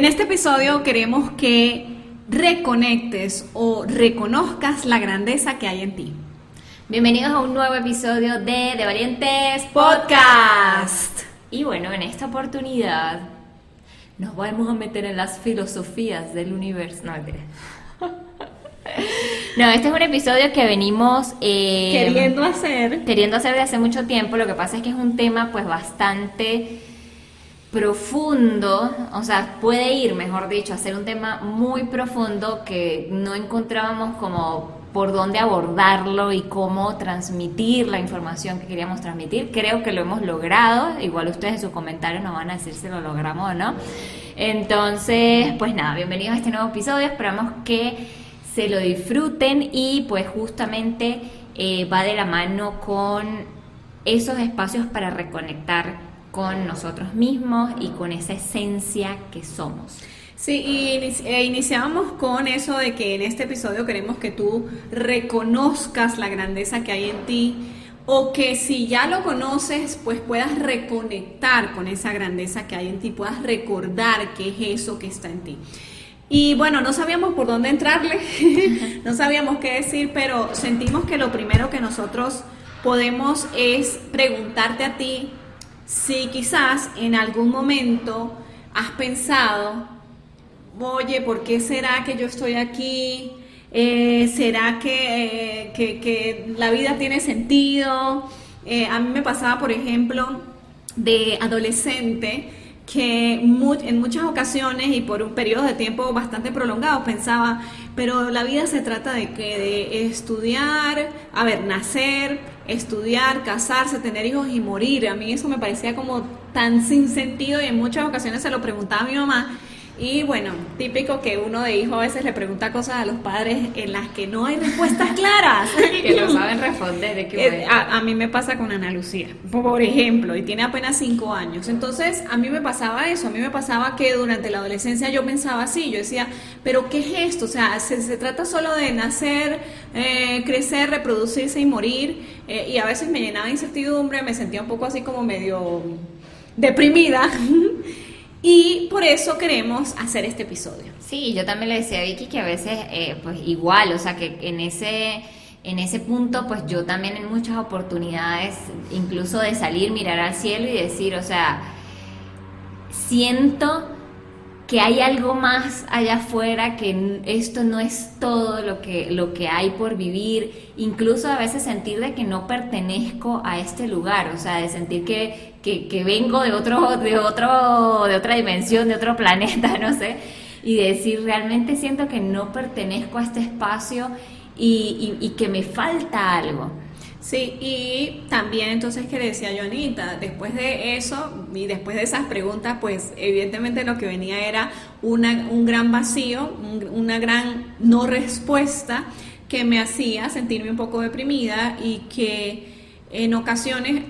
En este episodio queremos que reconectes o reconozcas la grandeza que hay en ti. Bienvenidos a un nuevo episodio de De Valientes Podcast. Y bueno, en esta oportunidad nos vamos a meter en las filosofías del universo. No, No, este es un episodio que venimos eh, queriendo hacer. Queriendo hacer de hace mucho tiempo. Lo que pasa es que es un tema pues bastante profundo, o sea, puede ir, mejor dicho, a ser un tema muy profundo que no encontrábamos como por dónde abordarlo y cómo transmitir la información que queríamos transmitir. Creo que lo hemos logrado, igual ustedes en sus comentarios nos van a decir si lo logramos o no. Entonces, pues nada, bienvenidos a este nuevo episodio, esperamos que se lo disfruten y pues justamente eh, va de la mano con esos espacios para reconectar con nosotros mismos y con esa esencia que somos. Sí, y e iniciamos con eso de que en este episodio queremos que tú reconozcas la grandeza que hay en ti o que si ya lo conoces, pues puedas reconectar con esa grandeza que hay en ti, puedas recordar qué es eso que está en ti. Y bueno, no sabíamos por dónde entrarle, no sabíamos qué decir, pero sentimos que lo primero que nosotros podemos es preguntarte a ti si quizás en algún momento has pensado, oye, ¿por qué será que yo estoy aquí? Eh, ¿Será que, que, la vida tiene sentido? Eh, a mí me pasaba, por ejemplo, de adolescente, que en muchas ocasiones y por un periodo de tiempo bastante prolongado pensaba, pero la vida se trata de que de estudiar, a ver, nacer, estudiar, casarse, tener hijos y morir. A mí eso me parecía como tan sin sentido y en muchas ocasiones se lo preguntaba a mi mamá y bueno, típico que uno de hijo a veces le pregunta cosas a los padres en las que no hay respuestas claras. que lo saben responder. ¿de qué eh, a, a, mí me pasa con Ana Lucía, por ejemplo, y tiene apenas cinco años. Entonces, a mí me pasaba eso. A mí me pasaba que durante la adolescencia yo pensaba así. Yo decía, ¿pero qué es esto? O sea, se, se trata solo de nacer, eh, crecer, reproducirse y morir. Eh, y a veces me llenaba de incertidumbre, me sentía un poco así como medio deprimida. Y por eso queremos hacer este episodio. Sí, yo también le decía a Vicky que a veces, eh, pues igual, o sea, que en ese, en ese punto, pues yo también en muchas oportunidades, incluso de salir, mirar al cielo y decir, o sea, siento que hay algo más allá afuera, que esto no es todo lo que, lo que hay por vivir, incluso a veces sentir de que no pertenezco a este lugar, o sea, de sentir que, que, vengo de otro, de otro, de otra dimensión, de otro planeta, no sé, y decir realmente siento que no pertenezco a este espacio y, y que me falta algo. Sí, y también entonces que decía Jonita, después de eso y después de esas preguntas, pues evidentemente lo que venía era una, un gran vacío, una gran no respuesta que me hacía sentirme un poco deprimida y que en ocasiones,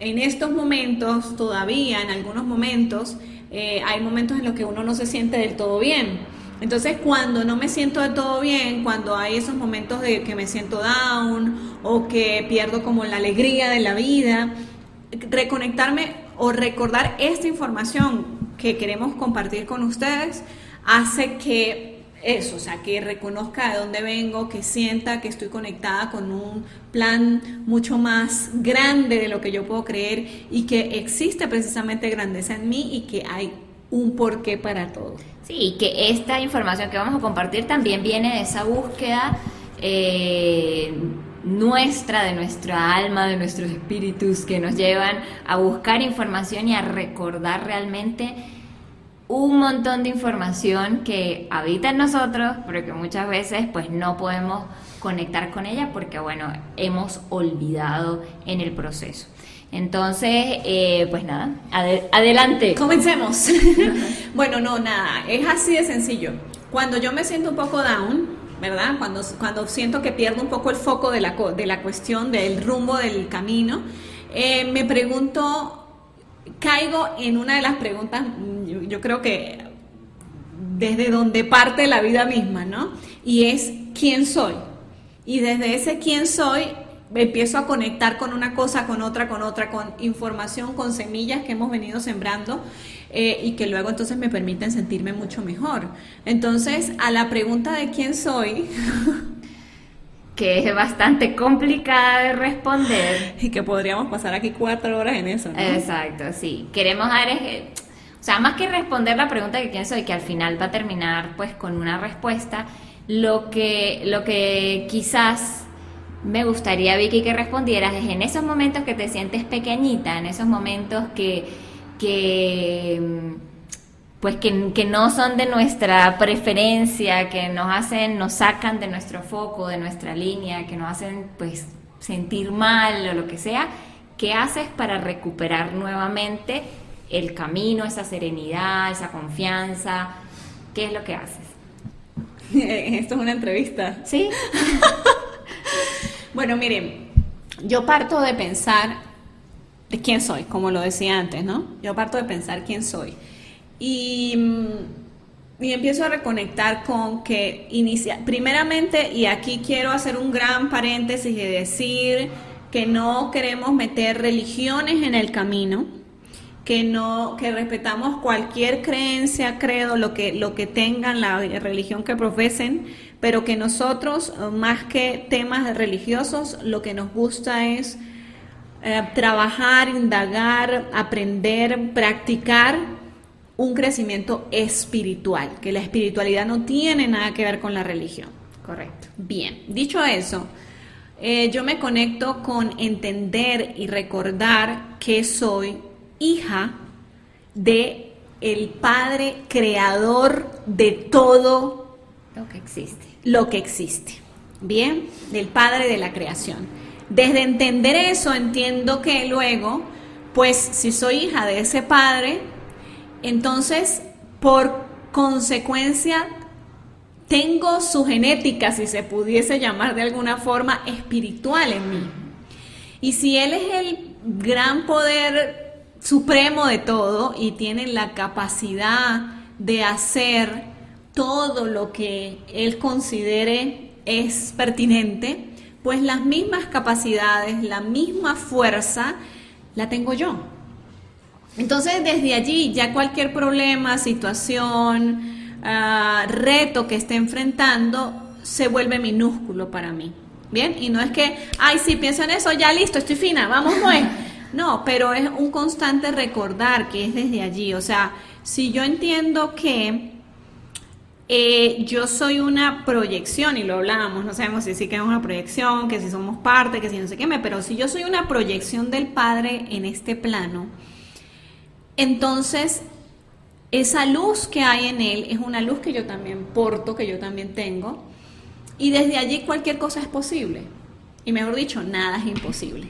en estos momentos, todavía en algunos momentos, eh, hay momentos en los que uno no se siente del todo bien entonces, cuando no me siento de todo bien, cuando hay esos momentos de que me siento down o que pierdo como la alegría de la vida, reconectarme o recordar esta información que queremos compartir con ustedes hace que eso, o sea, que reconozca de dónde vengo, que sienta que estoy conectada con un plan mucho más grande de lo que yo puedo creer y que existe precisamente grandeza en mí y que hay un porqué para todo. Sí, que esta información que vamos a compartir también viene de esa búsqueda eh, nuestra, de nuestra alma, de nuestros espíritus que nos llevan a buscar información y a recordar realmente un montón de información que habita en nosotros, pero que muchas veces pues no podemos conectar con ella porque bueno, hemos olvidado en el proceso. Entonces, eh, pues nada, adelante. Comencemos. bueno, no, nada, es así de sencillo. Cuando yo me siento un poco down, ¿verdad? Cuando, cuando siento que pierdo un poco el foco de la, de la cuestión, del rumbo del camino, eh, me pregunto, caigo en una de las preguntas, yo, creo que desde donde parte la vida misma, ¿no? Y es, ¿quién soy? Y desde ese quién soy empiezo a conectar con una cosa, con otra, con otra, con información, con semillas que hemos venido sembrando eh, y que luego entonces me permiten sentirme mucho mejor. Entonces, a la pregunta de quién soy, que es bastante complicada de responder. Y que podríamos pasar aquí cuatro horas en eso, ¿no? Exacto, sí. Queremos dar, o sea, más que responder la pregunta de quién soy, que al final va a terminar pues con una respuesta, lo que, lo que quizás me gustaría, Vicky, que respondieras es en esos momentos que te sientes pequeñita, en esos momentos que, que pues que, que, no son de nuestra preferencia, que nos hacen, nos sacan de nuestro foco, de nuestra línea, que nos hacen pues sentir mal o lo que sea, ¿qué haces para recuperar nuevamente el camino, esa serenidad, esa confianza? ¿Qué es lo que haces? Esto es una entrevista. Sí. Bueno, miren, yo parto de pensar de quién soy, como lo decía antes, ¿no? Yo parto de pensar quién soy. Y, mm, y empiezo a reconectar con que inicia, primeramente, y aquí quiero hacer un gran paréntesis y decir que no queremos meter religiones en el camino, que no que respetamos cualquier creencia, credo, lo que lo que tengan la religión que profesen, pero que nosotros, eh, más que temas religiosos, lo que nos gusta es eh, trabajar, indagar, aprender, practicar un crecimiento espiritual, que la espiritualidad no tiene nada que ver con la religión. Correcto. Bien, dicho eso, eh, yo me conecto con entender y recordar que soy hija de el Padre creador de todo lo que existe lo que existe. Bien, del Padre de la creación. Desde entender eso entiendo que luego, pues si soy hija de ese Padre, entonces por consecuencia tengo su genética, si se pudiese llamar de alguna forma, espiritual en mí. Y si Él es el gran poder supremo de todo y tiene la capacidad de hacer todo lo que él considere es pertinente, pues las mismas capacidades, la misma fuerza la tengo yo. Entonces desde allí ya cualquier problema, situación, ah, reto que esté enfrentando se vuelve minúsculo para mí. Bien, y no es que, ay, si pienso en eso, ya listo, estoy fina, vamos pues. No, pero es un constante recordar que es desde allí. O sea, si yo entiendo que eh, yo soy una proyección, y lo hablábamos, no sabemos si sí que es una proyección, que si somos parte, que si no sé qué, pero si yo soy una proyección del Padre en este plano, entonces esa luz que hay en Él es una luz que yo también porto, que yo también tengo, y desde allí cualquier cosa es posible. Y mejor dicho, nada es imposible.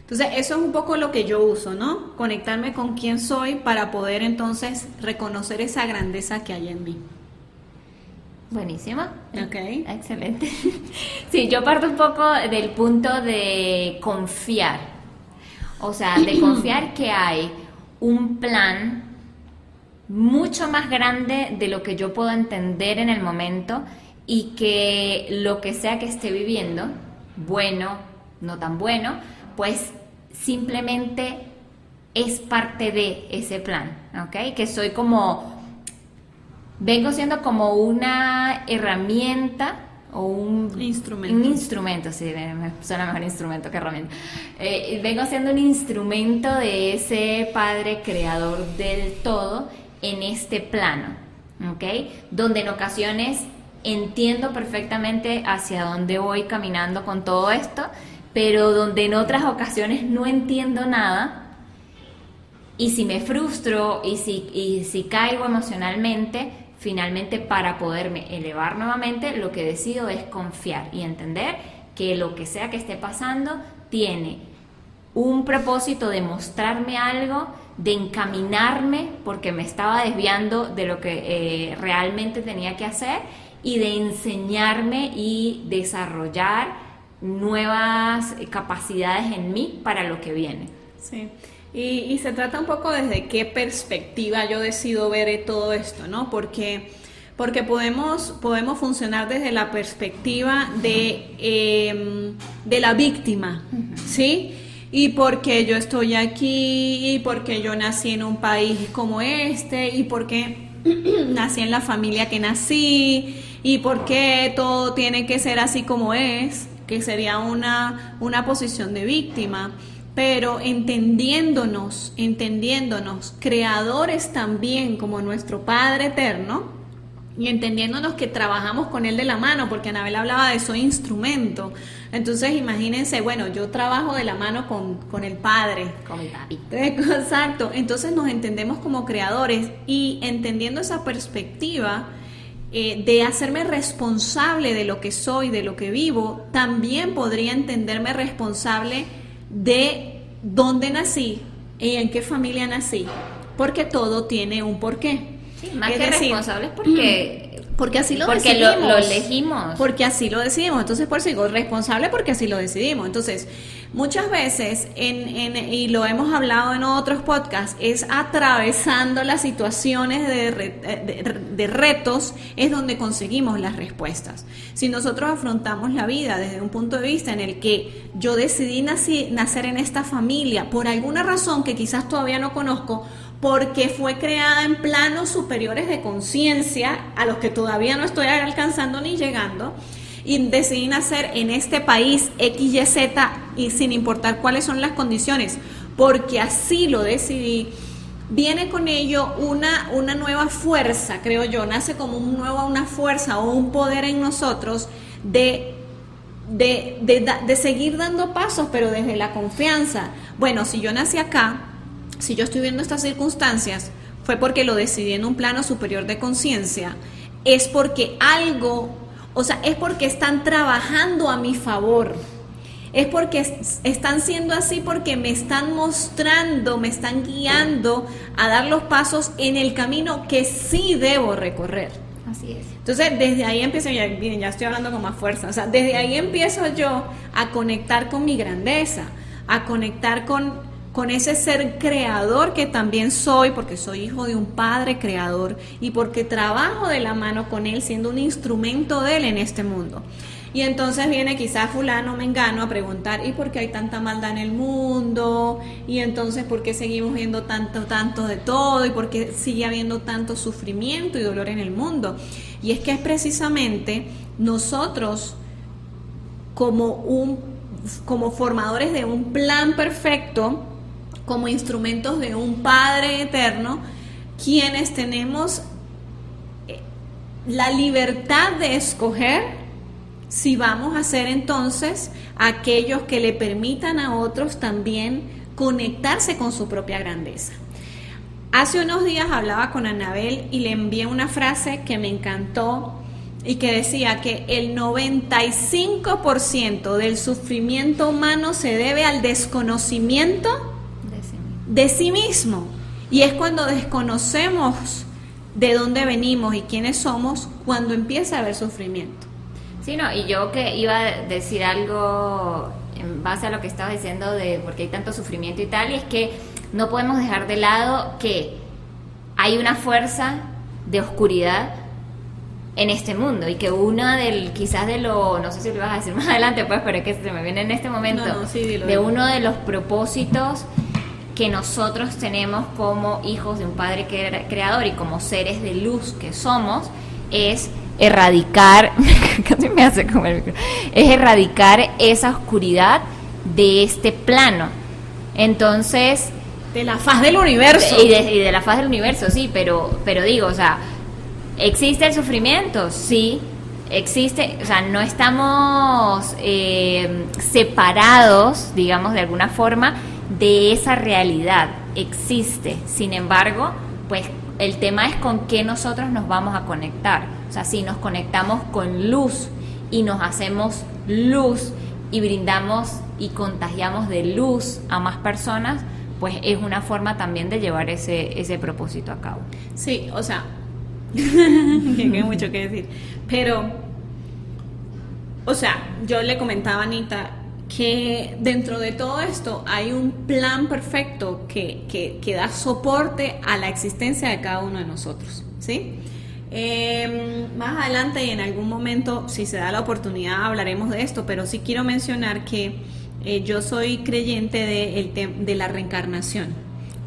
Entonces, eso es un poco lo que yo uso, ¿no? Conectarme con quién soy para poder entonces reconocer esa grandeza que hay en mí. Buenísima. Ok. Excelente. Sí, yo parto un poco del punto de confiar. O sea, de confiar que hay un plan mucho más grande de lo que yo puedo entender en el momento y que lo que sea que esté viviendo, bueno, no tan bueno, pues simplemente es parte de ese plan, ¿ok? Que soy como vengo siendo como una herramienta o un instrumento. Un instrumento, sí, me suena mejor instrumento que herramienta. Eh, vengo siendo un instrumento de ese Padre creador del todo en este plano, ¿ok? Donde en ocasiones entiendo perfectamente hacia dónde voy caminando con todo esto, pero donde en otras ocasiones no entiendo nada Y si me frustro y si, y si caigo emocionalmente, finalmente para poderme elevar nuevamente, lo que decido es confiar y entender que lo que sea que esté pasando tiene un propósito de mostrarme algo, de encaminarme porque me estaba desviando de lo que eh, realmente tenía que hacer y de enseñarme y desarrollar nuevas capacidades en mí para lo que viene. Sí. Y, se trata un poco desde qué perspectiva yo decido ver todo esto, ¿no? Porque, porque podemos, podemos funcionar desde la perspectiva de, em, de la víctima, ¿sí? Y porque yo estoy aquí, y porque yo nací en un país como este, y porque nací en la familia que nací, y porque todo tiene que ser así como es, que sería una, una posición de víctima pero entendiéndonos, entendiéndonos, creadores también como nuestro Padre Eterno, y entendiéndonos que trabajamos con Él de la mano, porque Anabel hablaba de su instrumento. Entonces imagínense, bueno, yo trabajo de la mano con, el Padre. Con el papi. Exacto. Entonces nos entendemos como creadores y entendiendo esa perspectiva, eh, de hacerme responsable de lo que soy, de lo que vivo, también podría entenderme responsable de dónde nací y en qué familia nací, porque todo tiene un porqué. Sí, más que responsables porque porque así lo porque decidimos. Lo, elegimos. Porque así lo decidimos. Entonces, por eso digo, responsable porque así lo decidimos. Entonces, muchas veces, en, y lo hemos hablado en otros podcasts, es atravesando las situaciones de, de, retos, es donde conseguimos las respuestas. Si nosotros afrontamos la vida desde un punto de vista en el que yo decidí nacer en esta familia, por alguna razón que quizás todavía no conozco, porque fue creada en planos superiores de conciencia a los que todavía no estoy alcanzando ni llegando y decidí nacer en este país XYZ y sin importar cuáles son las condiciones, porque así lo decidí, viene con ello una, una nueva fuerza, creo yo, nace como un nuevo, una fuerza o un poder en nosotros de, de, de, de seguir dando pasos, pero desde la confianza. Bueno, si yo nací acá, si yo estoy viendo estas circunstancias, fue porque lo decidí en un plano superior de conciencia, es porque algo, o sea, es porque están trabajando a mi favor. Es porque están siendo así porque me están mostrando, me están guiando a dar los pasos en el camino que sí debo recorrer. Así es. Entonces, desde ahí empiezo, ya, ya estoy hablando con más fuerza, o sea, desde ahí empiezo yo a conectar con mi grandeza, a conectar con con ese ser creador que también soy, porque soy hijo de un padre creador y porque trabajo de la mano con él siendo un instrumento de él en este mundo. Y entonces viene quizás fulano mengano a preguntar, ¿y por qué hay tanta maldad en el mundo? Y entonces, ¿por qué seguimos viendo tanto, tanto de todo? ¿Y por qué sigue habiendo tanto sufrimiento y dolor en el mundo? Y es que es precisamente nosotros como un como formadores de un plan perfecto como instrumentos de un Padre eterno, quienes tenemos eh, la libertad de escoger si vamos a ser entonces aquellos que le permitan a otros también conectarse con su propia grandeza. Hace unos días hablaba con Anabel y le envié una frase que me encantó y que decía que el 95% del sufrimiento humano se debe al desconocimiento de sí mismo. Y es cuando desconocemos de dónde venimos y quiénes somos cuando empieza a haber sufrimiento. Sí, no, y yo que iba a decir algo en base a lo que estaba diciendo de por qué hay tanto sufrimiento y tal, y es que no podemos dejar de lado que hay una fuerza de oscuridad en este mundo y que una del quizás de lo no sé si lo vas a decir más adelante pues pero es que se me viene en este momento de uno de los propósitos que nosotros tenemos como hijos de un Padre creador y como seres de luz que somos es erradicar, casi me hace comer, es erradicar esa oscuridad de este plano. Entonces... De la faz del universo. y, de, la faz del universo, sí, pero, pero digo, o sea, ¿existe el sufrimiento? Sí, existe, o sea, no estamos eh, separados, digamos, de alguna forma, de esa realidad. existe. Sin embargo, pues el tema es con qué nosotros nos vamos a conectar. O sea, si nos conectamos con luz y nos hacemos luz y brindamos y contagiamos de luz a más personas, pues es una forma también de llevar ese, ese propósito a cabo. Sí, o sea, hay mucho que decir, pero, o sea, yo le comentaba a Anita que dentro de todo esto hay un plan perfecto que, que, da soporte a la existencia de cada uno de nosotros, ¿sí? Em, más adelante y en algún momento, si se da la oportunidad, hablaremos de esto, pero sí quiero mencionar que eh, yo soy creyente de, de la reencarnación.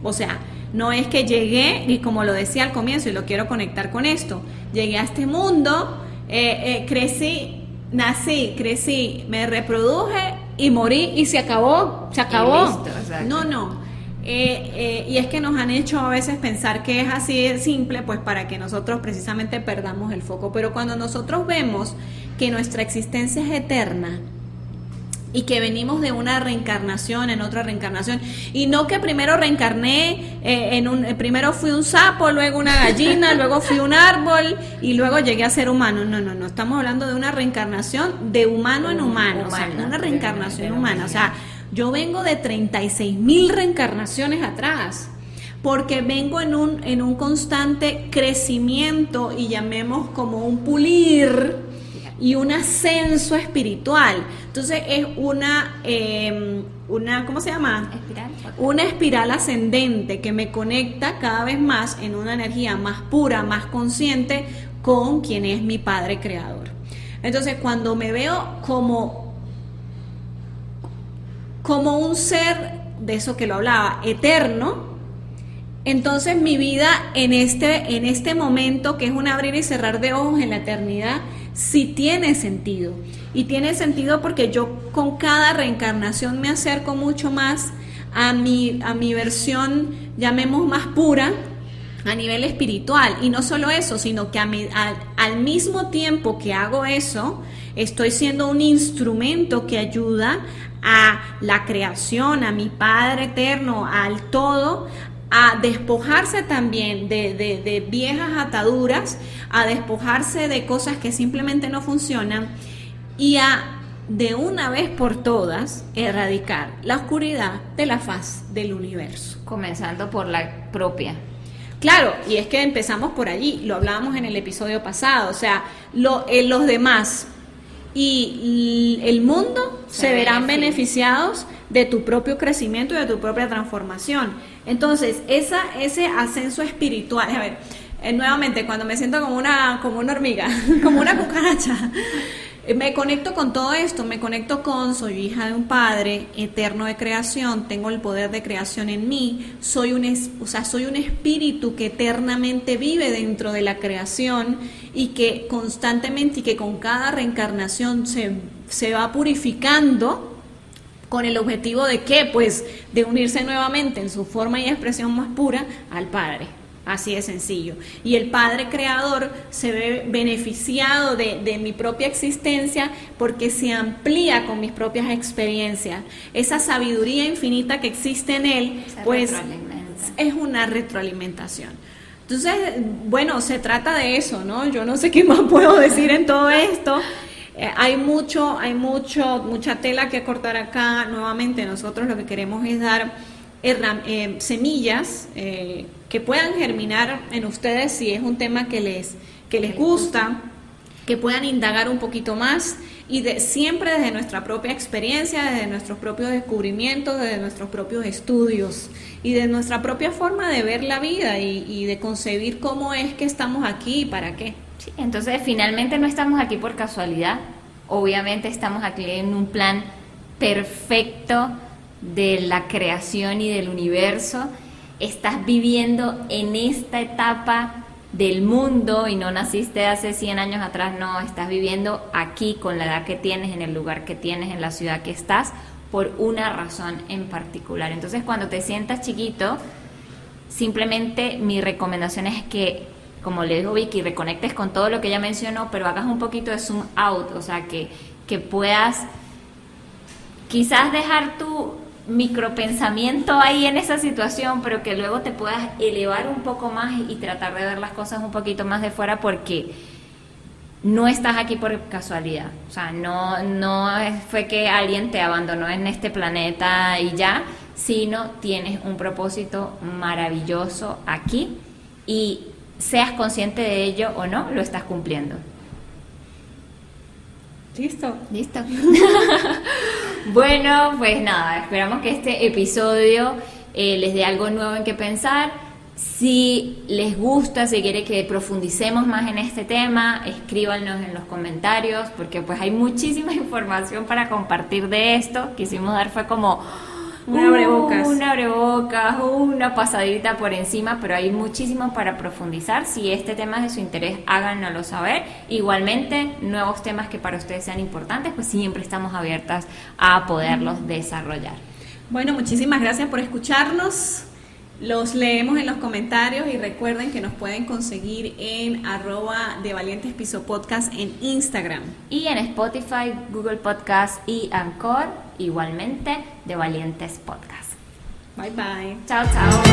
O sea, no es que llegué, y como lo decía al comienzo, y lo quiero conectar con esto, llegué a este mundo, eh, eh, crecí, nací, crecí, me reproduje y morí y se acabó, se acabó. no, no. Eh, eh, y es que nos han hecho a veces pensar que es así de simple, pues para que nosotros precisamente perdamos el foco. Pero cuando nosotros vemos que nuestra existencia es eterna, y que venimos de una reencarnación en otra reencarnación. Y no que primero reencarné eh, en un primero fui un sapo luego una gallina luego fui un árbol y luego llegué a ser humano. No no no estamos hablando de una reencarnación de humano en humano, o sea una reencarnación humana. O sea yo vengo de 36 mil reencarnaciones atrás, porque vengo en un, en un constante crecimiento y llamemos como un pulir y un ascenso espiritual. Entonces es una, em, una ¿cómo se llama? Espiral. Una espiral ascendente que me conecta cada vez más en una energía más pura, más consciente con quien es mi Padre Creador. Entonces cuando me veo como como un ser, de eso que lo hablaba, eterno, entonces mi vida en este, en este momento, que es un abrir y cerrar de ojos en la eternidad, sí tiene sentido. Y tiene sentido porque yo con cada reencarnación me acerco mucho más a mi, a mi versión, llamemos más pura, a nivel espiritual. Y no solo eso, sino que al mismo tiempo que hago eso, estoy siendo un instrumento que ayuda a la creación, a mi Padre eterno, al todo, a despojarse también de, viejas ataduras, a despojarse de cosas que simplemente no funcionan y a de una vez por todas erradicar la oscuridad de la faz del universo. Comenzando por la propia. Claro, y es que empezamos por allí, lo hablábamos en el episodio pasado, o sea, lo, eh, los demás y el mundo se, verán beneficiados de tu propio crecimiento y de tu propia transformación. Entonces, ese ascenso espiritual, a ver, eh, nuevamente, cuando me siento como una, como una hormiga, como una cucaracha, me conecto con todo esto, me conecto con, soy hija de un padre eterno de creación, tengo el poder de creación en mí, soy un, o sea, soy un espíritu que eternamente vive dentro de la creación y que constantemente y que con cada reencarnación se, se va purificando con el objetivo de qué? Pues de unirse nuevamente en su forma y expresión más pura al Padre. Así de sencillo. Y el Padre Creador se ve beneficiado de, mi propia existencia porque se amplía con mis propias experiencias. Esa sabiduría infinita que existe en Él, pues es una retroalimentación. Entonces, bueno, se trata de eso, ¿no? Yo no sé qué más puedo decir en todo esto. Eh, hay mucho, hay mucho, mucha tela que cortar acá. Nuevamente, nosotros lo que queremos es dar eh, semillas eh, que puedan germinar en ustedes si es un tema que les, que les gusta, que puedan indagar un poquito más y de, siempre desde nuestra propia experiencia, desde nuestros propios descubrimientos, desde nuestros propios estudios y de nuestra propia forma de ver la vida y, de concebir cómo es que estamos aquí y para qué. Entonces finalmente no estamos aquí por casualidad, obviamente estamos aquí en un plan perfecto de la creación y del universo, estás viviendo en esta etapa del mundo y no naciste hace 100 años atrás, no, estás viviendo aquí con la edad que tienes, en el lugar que tienes, en la ciudad que estás, por una razón en particular. Entonces cuando te sientas chiquito, simplemente mi recomendación es que, como le dijo Vicky, reconectes con todo lo que ella mencionó, pero hagas un poquito de zoom out, o sea, que, que puedas quizás dejar tu micropensamiento ahí en esa situación, pero que luego te puedas elevar un poco más y tratar de ver las cosas un poquito más de fuera porque no estás aquí por casualidad. O sea, no, no fue que alguien te abandonó en este planeta y ya, sino tienes un propósito maravilloso aquí y seas consciente de ello o no, lo estás cumpliendo. Listo. Listo. bueno, pues nada, esperamos que este episodio eh, les dé algo nuevo en que pensar. Si les gusta, si quiere que profundicemos más en este tema, escríbanos en los comentarios, porque pues hay muchísima información para compartir de esto. Quisimos dar fue como una abrebocas. Una abrebocas, una pasadita por encima, pero hay muchísimo para profundizar. Si este tema es de su interés, háganoslo saber. Igualmente, nuevos temas que para ustedes sean importantes, pues siempre estamos abiertas a poderlos desarrollar. Bueno, muchísimas gracias por escucharnos. Los leemos en los comentarios y recuerden que nos pueden conseguir en arroba de Valientes Piso Podcast en Instagram. Y en Spotify, Google Podcast y Anchor, igualmente de Valientes Podcast. Bye bye. Chao, chao.